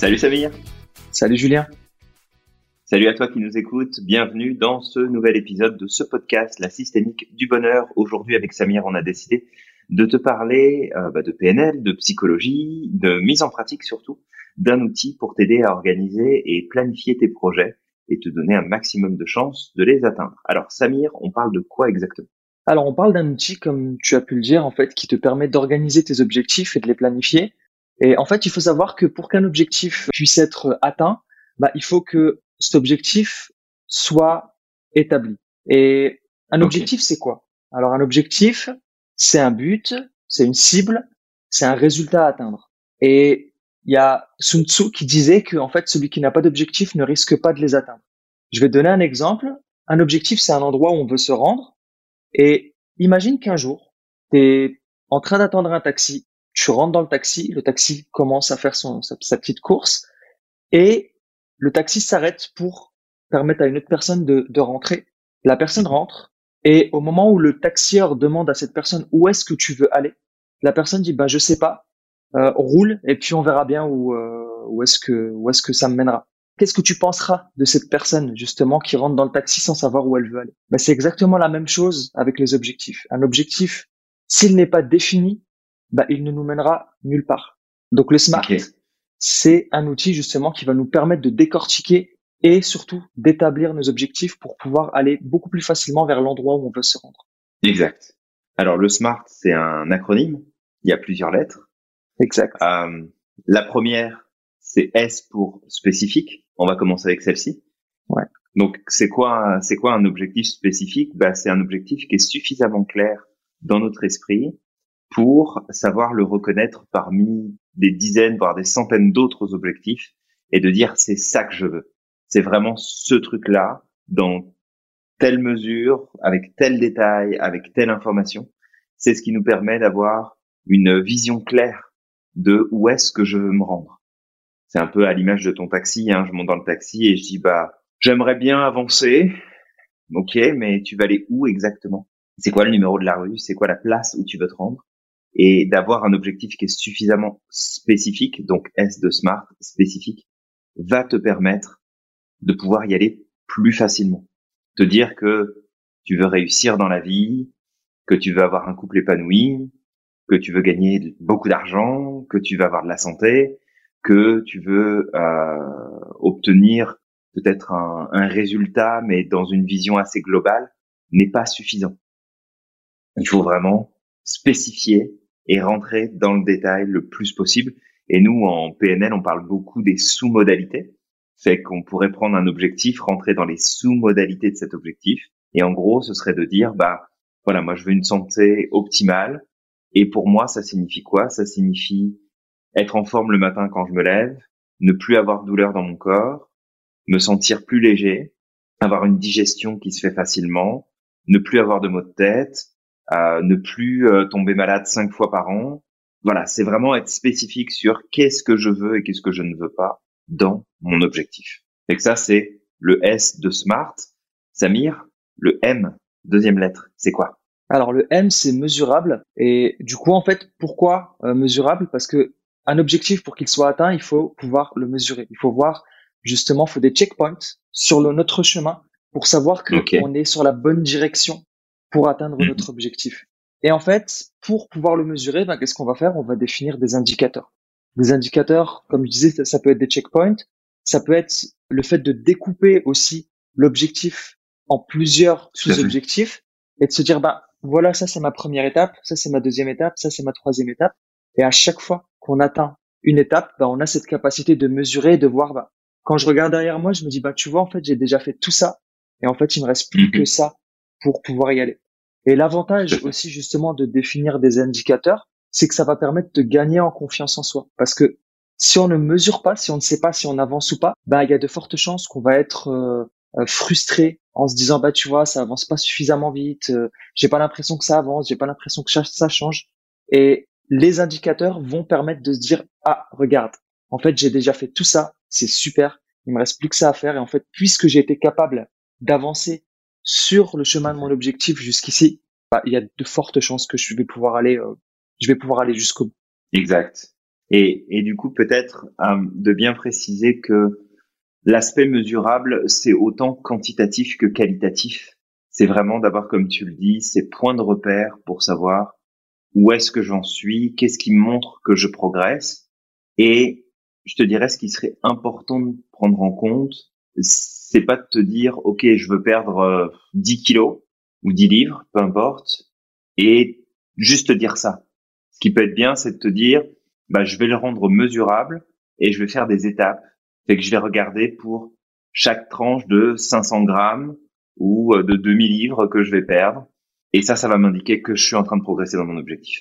Salut Samir. Salut Julien. Salut à toi qui nous écoutes. Bienvenue dans ce nouvel épisode de ce podcast, La systémique du bonheur. Aujourd'hui avec Samir, on a décidé de te parler euh, bah, de PNL, de psychologie, de mise en pratique surtout, d'un outil pour t'aider à organiser et planifier tes projets et te donner un maximum de chances de les atteindre. Alors Samir, on parle de quoi exactement? Alors on parle d'un outil, comme tu as pu le dire, en fait, qui te permet d'organiser tes objectifs et de les planifier. Et en fait, il faut savoir que pour qu'un objectif puisse être atteint, bah, il faut que cet objectif soit établi. Et un objectif, c'est quoi? Alors un objectif, c'est un but, c'est une cible, c'est un résultat à atteindre. Et il y a Sun Tzu qui disait que en fait celui qui n'a pas d'objectif ne risque pas de les atteindre. Je vais donner un exemple. Un objectif, c'est un endroit où on veut se rendre. Et imagine qu'un jour, tu es en train d'attendre un taxi, tu rentres dans le taxi, le taxi commence à faire son, sa, petite course, et le taxi s'arrête pour permettre à une autre personne de, de rentrer. La personne rentre, et au moment où le taxieur demande à cette personne où est-ce que tu veux aller, la personne dit bah je sais pas, euh, roule et puis on verra bien où euh, où est-ce que où est-ce que ça me mènera. Qu'est-ce que tu penseras de cette personne justement qui rentre dans le taxi sans savoir où elle veut aller? Bah, c'est exactement la même chose avec les objectifs. Un objectif, s'il n'est pas défini, bah il ne nous mènera nulle part. Donc le smart, c'est un outil justement qui va nous permettre de décortiquer et surtout d'établir nos objectifs pour pouvoir aller beaucoup plus facilement vers l'endroit où on veut se rendre. Exact. Alors le SMART, c'est un acronyme. Il y a plusieurs lettres. Exact. Euh, la première, c'est S pour spécifique. On va commencer avec celle-ci. Ouais. Donc c'est quoi, c'est quoi un objectif spécifique? Bah, c'est un objectif qui est suffisamment clair dans notre esprit pour savoir le reconnaître parmi des dizaines, voire des centaines d'autres objectifs et de dire c'est ça que je veux c'est vraiment ce truc-là dans telle mesure, avec tel détail, avec telle information. C'est ce qui nous permet d'avoir une vision claire de où est-ce que je veux me rendre. C'est un peu à l'image de ton taxi. Hein. Je monte dans le taxi et je dis bah j'aimerais bien avancer. Ok, mais tu vas aller où exactement? C'est quoi le numéro de la rue? C'est quoi la place où tu veux te rendre? Et d'avoir un objectif qui est suffisamment spécifique, donc S de smart, spécifique, va te permettre de pouvoir y aller plus facilement. Te dire que tu veux réussir dans la vie, que tu veux avoir un couple épanoui, que tu veux gagner beaucoup d'argent, que tu veux avoir de la santé, que tu veux euh, obtenir peut-être un, un, résultat, mais dans une vision assez globale, n'est pas suffisant. Il faut vraiment spécifier et rentrer dans le détail le plus possible. Et nous, en PNL, on parle beaucoup des sous-modalités fait qu'on pourrait prendre un objectif, rentrer dans les sous-modalités de cet objectif. Et en gros, ce serait de dire, bah, voilà, moi, je veux une santé optimale. Et pour moi, ça signifie quoi? Ça signifie être en forme le matin quand je me lève, ne plus avoir de douleur dans mon corps, me sentir plus léger, avoir une digestion qui se fait facilement, ne plus avoir de maux de tête, ne plus euh, tomber malade cinq fois par an. Voilà, c'est vraiment être spécifique sur qu'est-ce que je veux et qu'est-ce que je ne veux pas dans mon objectif. Et que ça, c'est le S de SMART. Samir, le M, deuxième lettre, c'est quoi? Alors le M, c'est mesurable. Et du coup, en fait, pourquoi euh, mesurable? Parce que un objectif, pour qu'il soit atteint, il faut pouvoir le mesurer. Il faut voir, justement, il faut des checkpoints sur le, notre chemin pour savoir qu'on est sur la bonne direction pour atteindre mhm. notre objectif. Et en fait, pour pouvoir le mesurer, ben, qu'est-ce qu'on va faire? On va définir des indicateurs. Des indicateurs, comme je disais, ça, peut être des checkpoints, ça peut être le fait de découper aussi l'objectif en plusieurs sous-objectifs et de se dire, bah, voilà, ça c'est ma première étape, ça c'est ma deuxième étape, ça c'est ma troisième étape. Et à chaque fois qu'on atteint une étape, bah, on a cette capacité de mesurer, de voir, bah, quand je regarde derrière moi, je me dis, bah, tu vois, en fait, j'ai déjà fait tout ça. Et en fait, il me reste plus que mhm. ça pour pouvoir y aller. Et l'avantage aussi, justement, de définir des indicateurs, c'est que ça va permettre de gagner en confiance en soi. Parce que si on ne mesure pas, si on ne sait pas si on avance ou pas, bah il y a de fortes chances qu'on va être euh, euh, frustré en se disant bah tu vois ça avance pas suffisamment vite, euh, j'ai pas l'impression que ça avance, j'ai pas l'impression que ça change. Et les indicateurs vont permettre de se dire ah regarde, en fait j'ai déjà fait tout ça, c'est super, il me reste plus que ça à faire et en fait puisque j'ai été capable d'avancer sur le chemin de mon objectif jusqu'ici, bah, il y a de fortes chances que je vais pouvoir aller je vais pouvoir aller jusqu'au bout. Exact. Et, et du coup, peut-être euh, de bien préciser que l'aspect mesurable, c'est autant quantitatif que qualitatif. C'est vraiment d'avoir, comme tu le dis, ces points de repère pour savoir où est-ce que j'en suis, qu'est-ce qui montre que je progresse. Et je te dirais, ce qui serait important de prendre en compte, c'est pas de te dire, OK, je veux perdre 10 euh, kilos ou 10 livres, peu importe, et juste te dire ça. Ce qui peut être bien, c'est de te dire, bah, je vais le rendre mesurable et je vais faire des étapes. Fait que je vais regarder pour chaque tranche de 500 grammes ou euh, de 2000 livres que je vais perdre. Et ça, ça va m'indiquer que je suis en train de progresser dans mon objectif.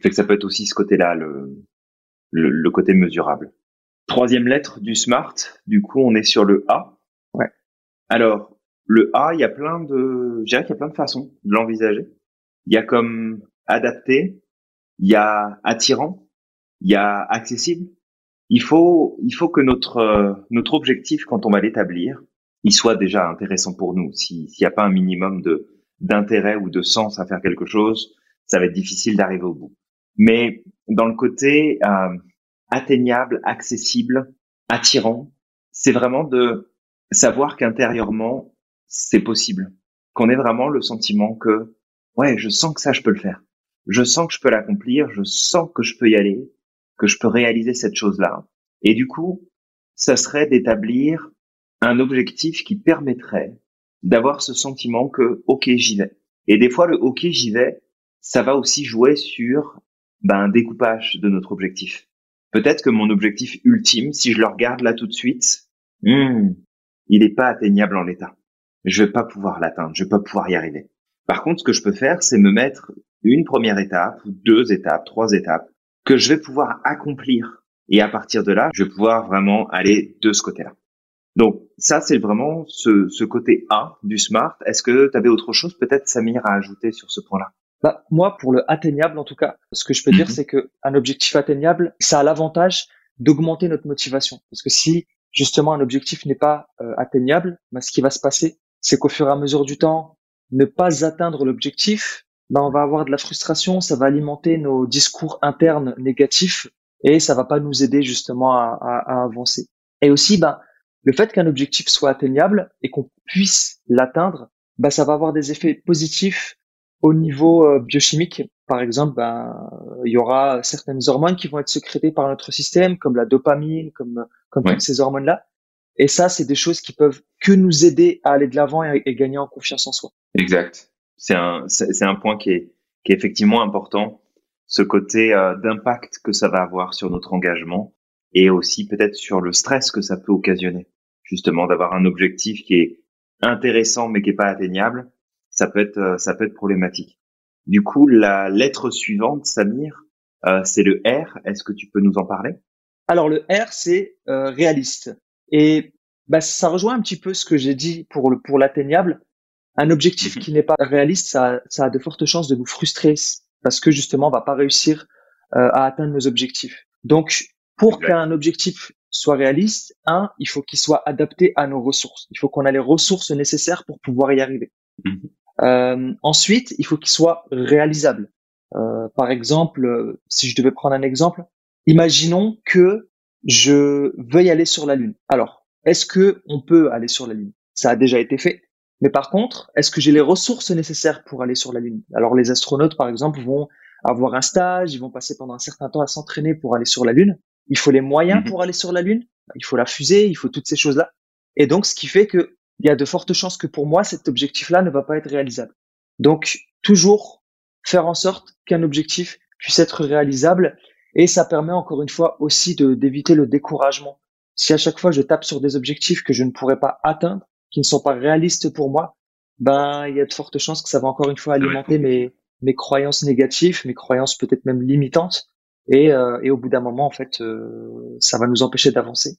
Fait que ça peut être aussi ce côté-là, le, le, le, côté mesurable. Troisième lettre du SMART, du coup, on est sur le A. Ouais. Alors, le A, il y a plein de, je dirais qu'il y a plein de façons de l'envisager. Il y a comme adapté, il y a attirant, il y a accessible. Il faut, il faut que notre, notre objectif, quand on va l'établir, il soit déjà intéressant pour nous. S'il n'y a pas un minimum de, d'intérêt ou de sens à faire quelque chose, ça va être difficile d'arriver au bout. Mais dans le côté euh, atteignable, accessible, attirant, c'est vraiment de savoir qu'intérieurement, c'est possible. Qu'on ait vraiment le sentiment que, ouais, je sens que ça, je peux le faire. Je sens que je peux l'accomplir, je sens que je peux y aller, que je peux réaliser cette chose-là. Et du coup, ça serait d'établir un objectif qui permettrait d'avoir ce sentiment que, OK, j'y vais. Et des fois, le OK, j'y vais, ça va aussi jouer sur ben, un découpage de notre objectif. Peut-être que mon objectif ultime, si je le regarde là tout de suite, hmm, il n'est pas atteignable en l'état. Je vais pas pouvoir l'atteindre, je vais pas pouvoir y arriver. Par contre, ce que je peux faire, c'est me mettre une première étape, deux étapes, trois étapes, que je vais pouvoir accomplir. Et à partir de là, je vais pouvoir vraiment aller de ce côté-là. Donc ça, c'est vraiment ce, ce, côté A du smart. Est-ce que tu avais autre chose peut-être, Samir, à ajouter sur ce point-là? Bah, Moi, pour le atteignable, en tout cas, ce que je peux dire, mhm. c'est que un objectif atteignable, ça a l'avantage d'augmenter notre motivation. Parce que si justement un objectif n'est pas euh, atteignable, bah, ce qui va se passer, c'est qu'au fur et à mesure du temps, ne pas atteindre l'objectif, bah, on va avoir de la frustration, ça va alimenter nos discours internes négatifs et ça va pas nous aider justement à, avancer. Et aussi, bah, le fait qu'un objectif soit atteignable et qu'on puisse l'atteindre, bah, ça va avoir des effets positifs au niveau euh, biochimique. Par exemple, ben, il y aura certaines hormones qui vont être sécrétées par notre système, comme la dopamine, comme, comme toutes ces hormones-là. Et ça, c'est des choses qui peuvent que nous aider à aller de l'avant et, gagner en confiance en soi. Exact. C'est un, c'est un point qui est, qui est effectivement important. Ce côté euh, d'impact que ça va avoir sur notre engagement et aussi peut-être sur le stress que ça peut occasionner justement d'avoir un objectif qui est intéressant mais qui est pas atteignable, ça peut être euh, ça peut être problématique. Du coup, la lettre suivante, Samir, euh, c'est le R. Est-ce que tu peux nous en parler? Alors le R, c'est euh, réaliste. Et bah, ça rejoint un petit peu ce que j'ai dit pour le pour l'atteignable. Un objectif mhm. qui n'est pas réaliste, ça, ça a de fortes chances de nous frustrer parce que justement, on va pas réussir à atteindre nos objectifs. Donc, pour qu'un objectif soit réaliste, un, il faut qu'il soit adapté à nos ressources. Il faut qu'on ait les ressources nécessaires pour pouvoir y arriver. Mhm. Euh, ensuite, il faut qu'il soit réalisable. Euh, par exemple, si je devais prendre un exemple, imaginons que je veuille aller sur la Lune. Alors, est-ce que on peut aller sur la Lune? Ça a déjà été fait. Mais par contre, est-ce que j'ai les ressources nécessaires pour aller sur la Lune? Alors, les astronautes, par exemple, vont avoir un stage, ils vont passer pendant un certain temps à s'entraîner pour aller sur la Lune. Il faut les moyens mhm. pour aller sur la Lune? Il faut la fusée, il faut toutes ces choses-là. Et donc, ce qui fait que il y a de fortes chances que pour moi, cet objectif-là ne va pas être réalisable. Donc, toujours faire en sorte qu'un objectif puisse être réalisable. Et ça permet encore une fois aussi d'éviter le découragement. Si à chaque fois je tape sur des objectifs que je ne pourrais pas atteindre, qui ne sont pas réalistes pour moi, ben, il y a de fortes chances que ça va encore une fois alimenter mes, mes croyances négatives, mes croyances peut-être même limitantes. Et, euh, et au bout d'un moment, en fait, euh, ça va nous empêcher d'avancer.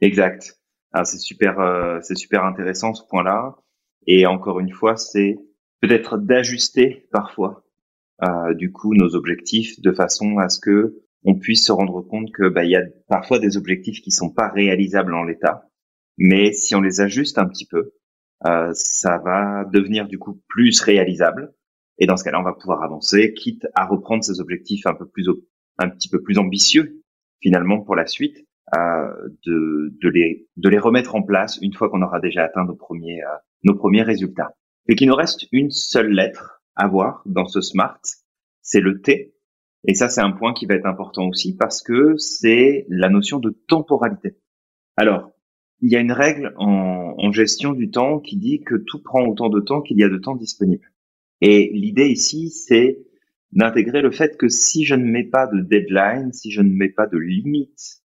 Exact. Ah, c'est super, euh, c'est super intéressant ce point-là. Et encore une fois, c'est peut-être d'ajuster parfois, du coup, nos objectifs de façon à ce que on puisse se rendre compte que bah, il y a parfois des objectifs qui sont pas réalisables en l'état, mais si on les ajuste un petit peu, ça va devenir du coup plus réalisable. Et dans ce cas-là, on va pouvoir avancer, quitte à reprendre ces objectifs un peu plus un petit peu plus ambitieux finalement pour la suite, euh, de, de, les, de les remettre en place une fois qu'on aura déjà atteint nos premiers, euh, nos premiers résultats. Et qu'il nous reste une seule lettre à voir dans ce SMART, c'est le T. Et ça, c'est un point qui va être important aussi parce que c'est la notion de temporalité. Alors, il y a une règle en, en, gestion du temps qui dit que tout prend autant de temps qu'il y a de temps disponible. Et l'idée ici, c'est d'intégrer le fait que si je ne mets pas de deadline, si je ne mets pas de limite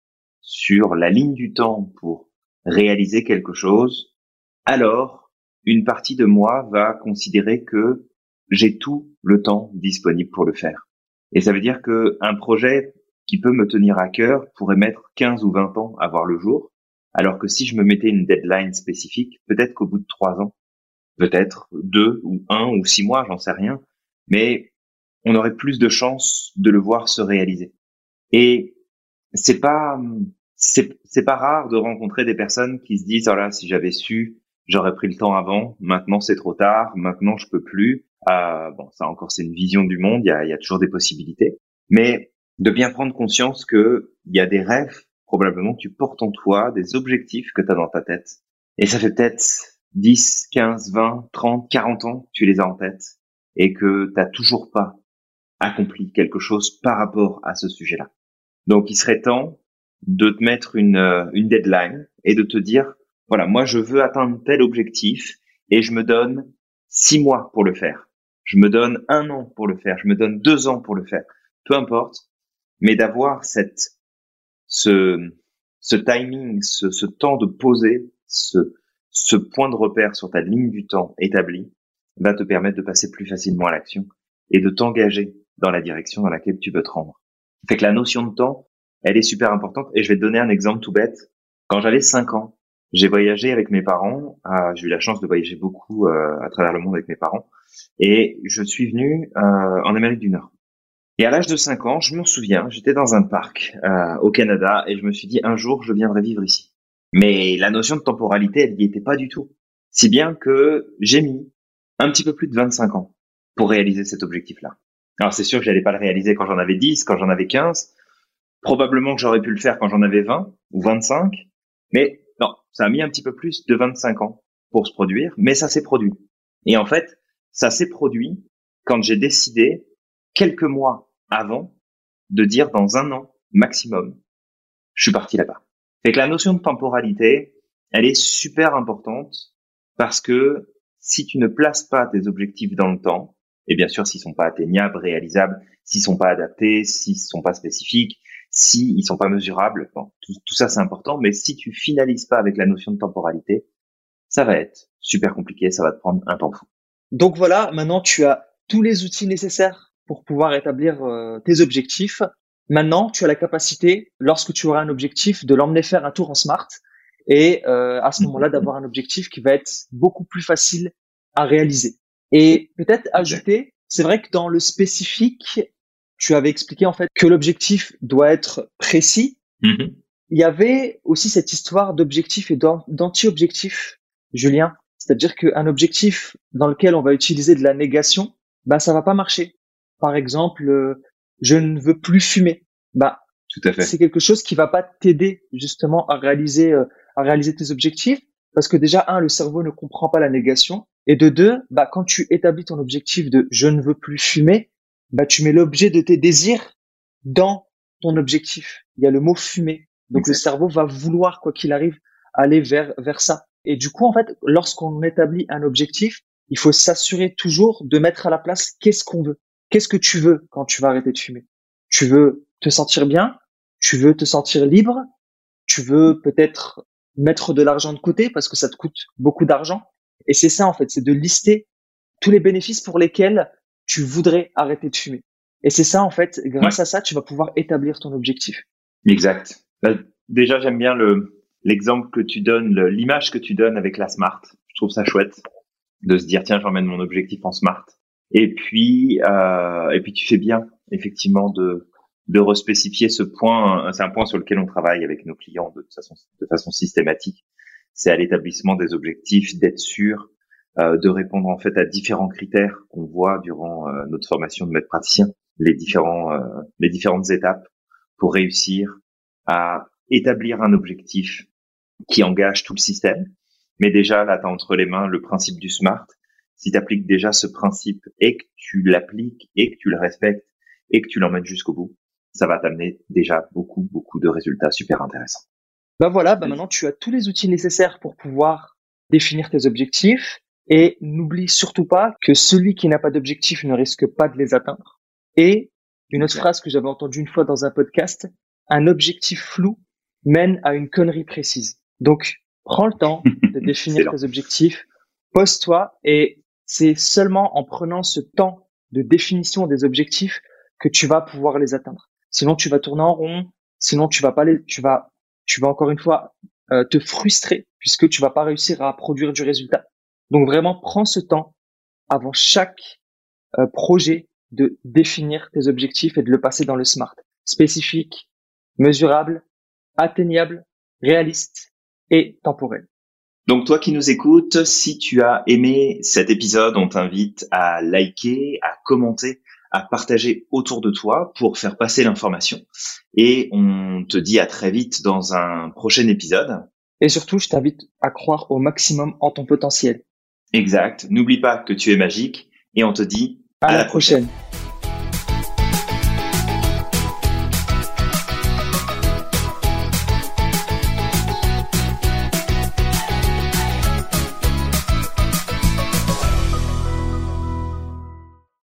sur la ligne du temps pour réaliser quelque chose, alors une partie de moi va considérer que j'ai tout le temps disponible pour le faire. Et ça veut dire que un projet qui peut me tenir à cœur pourrait mettre 15 ou 20 ans à voir le jour, alors que si je me mettais une deadline spécifique, peut-être qu'au bout de trois ans, peut-être deux ou un ou six mois, j'en sais rien, mais on aurait plus de chances de le voir se réaliser. Et c'est pas c'est pas rare de rencontrer des personnes qui se disent oh si j'avais su j'aurais pris le temps avant. Maintenant c'est trop tard. Maintenant je peux plus. Euh, bon ça encore c'est une vision du monde. Il y a, y a toujours des possibilités. Mais de bien prendre conscience que il y a des rêves probablement que tu portes en toi des objectifs que tu as dans ta tête. Et ça fait peut-être 10 15 20 30 40 ans que tu les as en tête et que t'as toujours pas accompli quelque chose par rapport à ce sujet-là donc il serait temps de te mettre une, euh, une deadline et de te dire, voilà, moi je veux atteindre tel objectif et je me donne six mois pour le faire. Je me donne un an pour le faire. Je me donne deux ans pour le faire. Peu importe. Mais d'avoir cette, ce, ce timing, ce, ce temps de poser, ce, ce point de repère sur ta ligne du temps établie, va te permettre de passer plus facilement à l'action et de t'engager dans la direction dans laquelle tu veux te rendre. Fait que la notion de temps, elle est super importante. Et je vais te donner un exemple tout bête. Quand j'avais 5 ans, j'ai voyagé avec mes parents. Ah, j'ai eu la chance de voyager beaucoup euh, à travers le monde avec mes parents. Et je suis venu euh, en Amérique du Nord. Et à l'âge de 5 ans, je me souviens, j'étais dans un parc euh, au Canada et je me suis dit un jour je viendrai vivre ici. Mais la notion de temporalité, elle n'y était pas du tout. Si bien que j'ai mis un petit peu plus de 25 ans pour réaliser cet objectif-là. Alors c'est sûr que j'allais pas le réaliser quand j'en avais 10, quand j'en avais 15, Probablement que j'aurais pu le faire quand j'en avais 20 ou 25, mais non, ça a mis un petit peu plus de 25 ans pour se produire, mais ça s'est produit. Et en fait, ça s'est produit quand j'ai décidé, quelques mois avant, de dire dans un an maximum, je suis parti là-bas. Fait que la notion de temporalité, elle est super importante parce que si tu ne places pas tes objectifs dans le temps, et bien sûr s'ils sont pas atteignables, réalisables, s'ils sont pas adaptés, s'ils sont pas spécifiques, si ils sont pas mesurables, tout ça c'est important, mais si tu finalises pas avec la notion de temporalité, ça va être super compliqué, ça va te prendre un temps fou. Donc voilà, maintenant tu as tous les outils nécessaires pour pouvoir établir euh, tes objectifs. Maintenant, tu as la capacité, lorsque tu auras un objectif, de l'emmener faire un tour en smart et euh, à ce moment-là d'avoir un objectif qui va être beaucoup plus facile à réaliser. Et peut-être ajouter, c'est vrai que dans le spécifique, tu avais expliqué en fait que l'objectif doit être précis. Mm-hmm. Il y avait aussi cette histoire d'objectif et d'anti-objectif, Julien. C'est-à-dire qu'un objectif dans lequel on va utiliser de la négation, bah ça va pas marcher. Par exemple, euh, je ne veux plus fumer. Bah tout à fait. C'est quelque chose qui va pas t'aider justement à réaliser euh, à réaliser tes objectifs parce que déjà un le cerveau ne comprend pas la négation et de deux bah quand tu établis ton objectif de je ne veux plus fumer bah, tu mets l'objet de tes désirs dans ton objectif. Il y a le mot fumer. Donc le cerveau va vouloir, quoi qu'il arrive, aller vers, vers ça. Et du coup, en fait, lorsqu'on établit un objectif, il faut s'assurer toujours de mettre à la place qu'est-ce qu'on veut. Qu'est-ce que tu veux quand tu vas arrêter de fumer? Tu veux te sentir bien? Tu veux te sentir libre? Tu veux peut-être mettre de l'argent de côté parce que ça te coûte beaucoup d'argent? Et c'est ça, en fait, c'est de lister tous les bénéfices pour lesquels tu voudrais arrêter de fumer. Et c'est ça, en fait, grâce à ça, tu vas pouvoir établir ton objectif. Exact. Bah, déjà, j'aime bien le, l'exemple que tu donnes, l'image que tu donnes avec la smart. Je trouve ça chouette de se dire, tiens, j'emmène mon objectif en smart. Et puis, euh, et puis tu fais bien, effectivement, de, de respécifier ce point. C'est un point sur lequel on travaille avec nos clients de façon systématique. C'est à l'établissement des objectifs d'être sûr euh, de répondre en fait à différents critères qu'on voit durant euh, notre formation de maître praticien. les différents euh, les différentes étapes pour réussir à établir un objectif qui engage tout le système. Mais déjà, là, tu as entre les mains le principe du SMART. Si tu appliques déjà ce principe et que tu l'appliques et que tu le respectes et que tu l'emmènes jusqu'au bout, ça va t'amener déjà beaucoup, beaucoup de résultats super intéressants. Ben voilà, ben maintenant tu as tous les outils nécessaires pour pouvoir définir tes objectifs et n'oublie surtout pas que celui qui n'a pas d'objectif ne risque pas de les atteindre. Et une autre phrase que j'avais entendue une fois dans un podcast, un objectif flou mène à une connerie précise. Donc, prends le temps de définir tes objectifs, pose-toi et c'est seulement en prenant ce temps de définition des objectifs que tu vas pouvoir les atteindre. Sinon, tu vas tourner en rond. Sinon, tu vas pas les, tu vas, tu vas encore une fois euh, te frustrer puisque tu vas pas réussir à produire du résultat. Donc vraiment, prends ce temps avant chaque euh, projet de définir tes objectifs et de le passer dans le SMART. Spécifique, mesurable, atteignable, réaliste et temporel. Donc toi qui nous écoutes, si tu as aimé cet épisode, on t'invite à liker, à commenter, à partager autour de toi pour faire passer l'information. Et on te dit à très vite dans un prochain épisode. Et surtout, je t'invite à croire au maximum en ton potentiel. Exact. N'oublie pas que tu es magique et on te dit à, la prochaine.